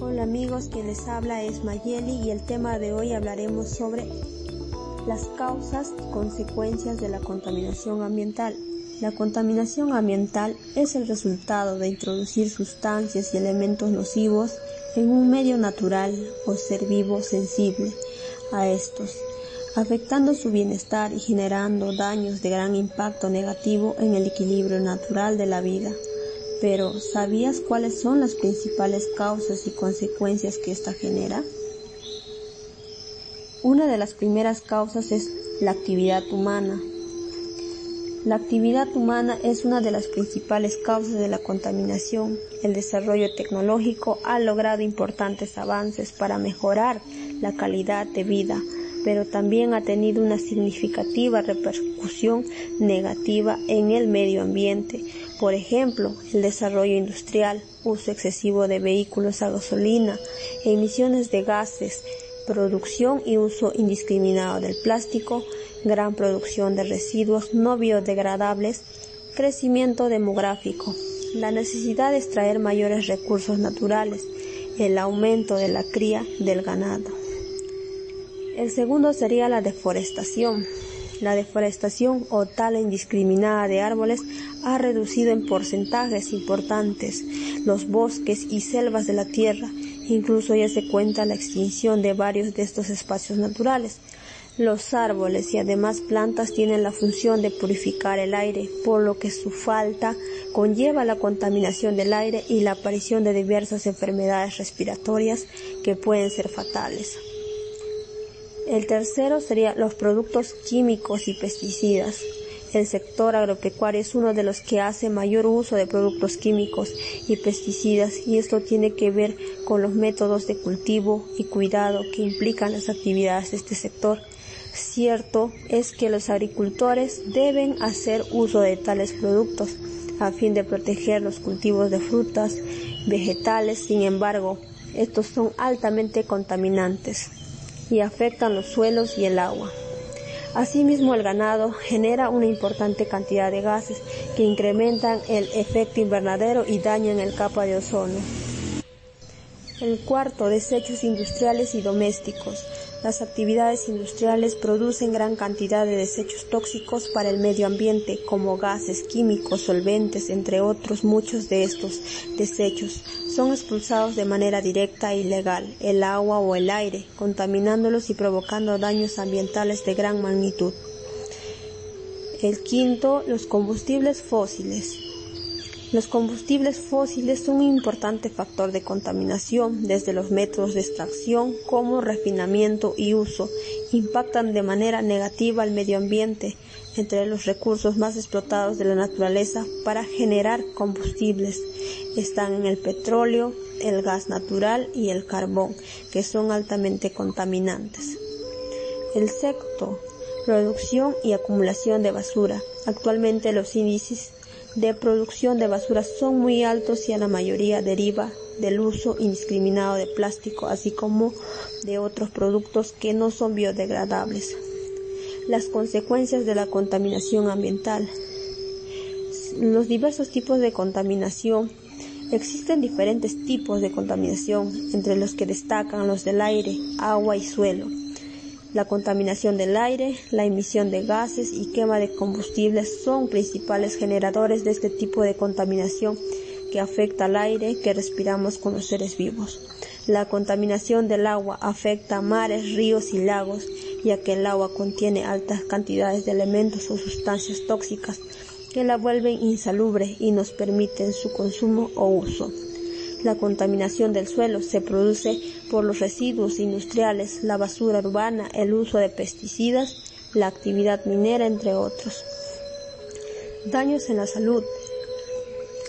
Hola amigos, quien les habla es Mayeli y el tema de hoy hablaremos sobre las causas y consecuencias de la contaminación ambiental. La contaminación ambiental es el resultado de introducir sustancias y elementos nocivos en un medio natural o ser vivo sensible a estos, afectando su bienestar y generando daños de gran impacto negativo en el equilibrio natural de la vida. Pero, ¿sabías cuáles son las principales causas y consecuencias que ésta genera? Una de las primeras causas es la actividad humana. La actividad humana es una de las principales causas de la contaminación. El desarrollo tecnológico ha logrado importantes avances para mejorar la calidad de vida, pero también ha tenido una significativa repercusión negativa en el medio ambiente. Por ejemplo, el desarrollo industrial, uso excesivo de vehículos a gasolina, emisiones de gases, producción y uso indiscriminado del plástico, gran producción de residuos no biodegradables, crecimiento demográfico, la necesidad de extraer mayores recursos naturales, el aumento de la cría del ganado. El segundo sería la deforestación. La deforestación o tala indiscriminada de árboles ha reducido en porcentajes importantes los bosques y selvas de la tierra. Incluso ya se cuenta la extinción de varios de estos espacios naturales. Los árboles y además plantas tienen la función de purificar el aire, por lo que su falta conlleva la contaminación del aire y la aparición de diversas enfermedades respiratorias que pueden ser fatales. El tercero sería los productos químicos y pesticidas. El sector agropecuario es uno de los que hace mayor uso de productos químicos y pesticidas y esto tiene que ver con los métodos de cultivo y cuidado que implican las actividades de este sector. Cierto es que los agricultores deben hacer uso de tales productos a fin de proteger los cultivos de frutas, vegetales, sin embargo, estos son altamente contaminantes y afectan los suelos y el agua. Asimismo, el ganado genera una importante cantidad de gases que incrementan el efecto invernadero y dañan el capa de ozono. El cuarto, desechos industriales y domésticos. Las actividades industriales producen gran cantidad de desechos tóxicos para el medio ambiente, como gases, químicos, solventes, entre otros. Muchos de estos desechos son expulsados de manera directa e ilegal, el agua o el aire, contaminándolos y provocando daños ambientales de gran magnitud. El quinto, los combustibles fósiles. Los combustibles fósiles son un importante factor de contaminación desde los métodos de extracción como refinamiento y uso. Impactan de manera negativa al medio ambiente entre los recursos más explotados de la naturaleza para generar combustibles. Están en el petróleo, el gas natural y el carbón, que son altamente contaminantes. El sexto, producción y acumulación de basura. Actualmente los índices de producción de basura son muy altos y a la mayoría deriva del uso indiscriminado de plástico, así como de otros productos que no son biodegradables. Las consecuencias de la contaminación ambiental. Los diversos tipos de contaminación. Existen diferentes tipos de contaminación, entre los que destacan los del aire, agua y suelo la contaminación del aire, la emisión de gases y quema de combustibles son principales generadores de este tipo de contaminación que afecta al aire que respiramos con los seres vivos. La contaminación del agua afecta mares, ríos y lagos, ya que el agua contiene altas cantidades de elementos o sustancias tóxicas que la vuelven insalubre y nos permiten su consumo o uso. La contaminación del suelo se produce por los residuos industriales, la basura urbana, el uso de pesticidas, la actividad minera, entre otros. Daños en la salud.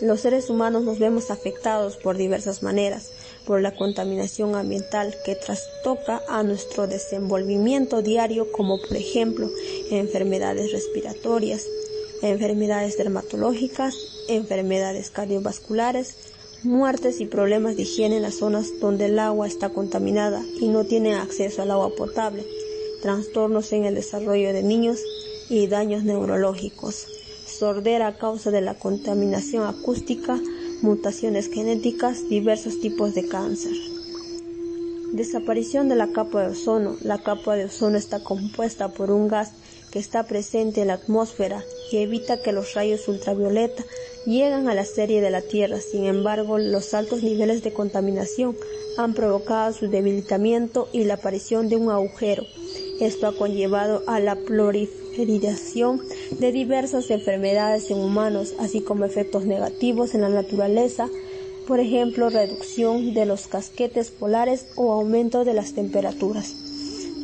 Los seres humanos nos vemos afectados por diversas maneras, por la contaminación ambiental que trastoca a nuestro desenvolvimiento diario, como por ejemplo enfermedades respiratorias, enfermedades dermatológicas, enfermedades cardiovasculares, muertes y problemas de higiene en las zonas donde el agua está contaminada y no tienen acceso al agua potable, trastornos en el desarrollo de niños y daños neurológicos, sordera a causa de la contaminación acústica, mutaciones genéticas, diversos tipos de cáncer. Desaparición de la capa de ozono. La capa de ozono está compuesta por un gas que está presente en la atmósfera y evita que los rayos ultravioleta lleguen a la serie de la Tierra. Sin embargo, los altos niveles de contaminación han provocado su debilitamiento y la aparición de un agujero. Esto ha conllevado a la proliferación de diversas enfermedades en humanos, así como efectos negativos en la naturaleza, por ejemplo, reducción de los casquetes polares o aumento de las temperaturas.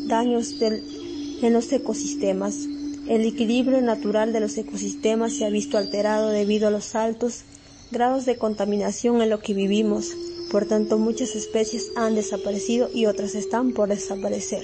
Daños en los ecosistemas. El equilibrio natural de los ecosistemas se ha visto alterado debido a los altos grados de contaminación en lo que vivimos. Por tanto, muchas especies han desaparecido y otras están por desaparecer.